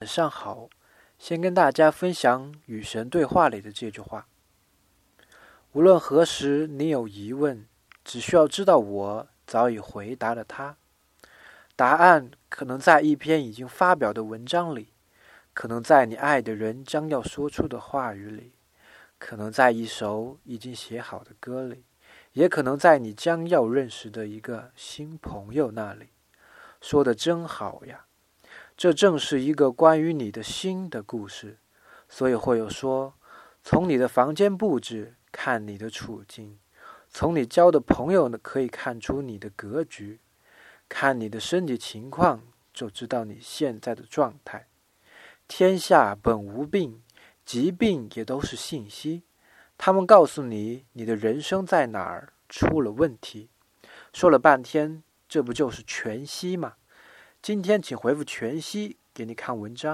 晚上好，先跟大家分享与神对话里的这句话：无论何时你有疑问，只需要知道我早已回答了它。答案可能在一篇已经发表的文章里，可能在你爱的人将要说出的话语里，可能在一首已经写好的歌里，也可能在你将要认识的一个新朋友那里。说的真好呀！这正是一个关于你的心的故事，所以会有说：从你的房间布置看你的处境，从你交的朋友呢可以看出你的格局，看你的身体情况就知道你现在的状态。天下本无病，疾病也都是信息，他们告诉你你的人生在哪儿出了问题。说了半天，这不就是全息吗？今天请回复全息，给你看文章。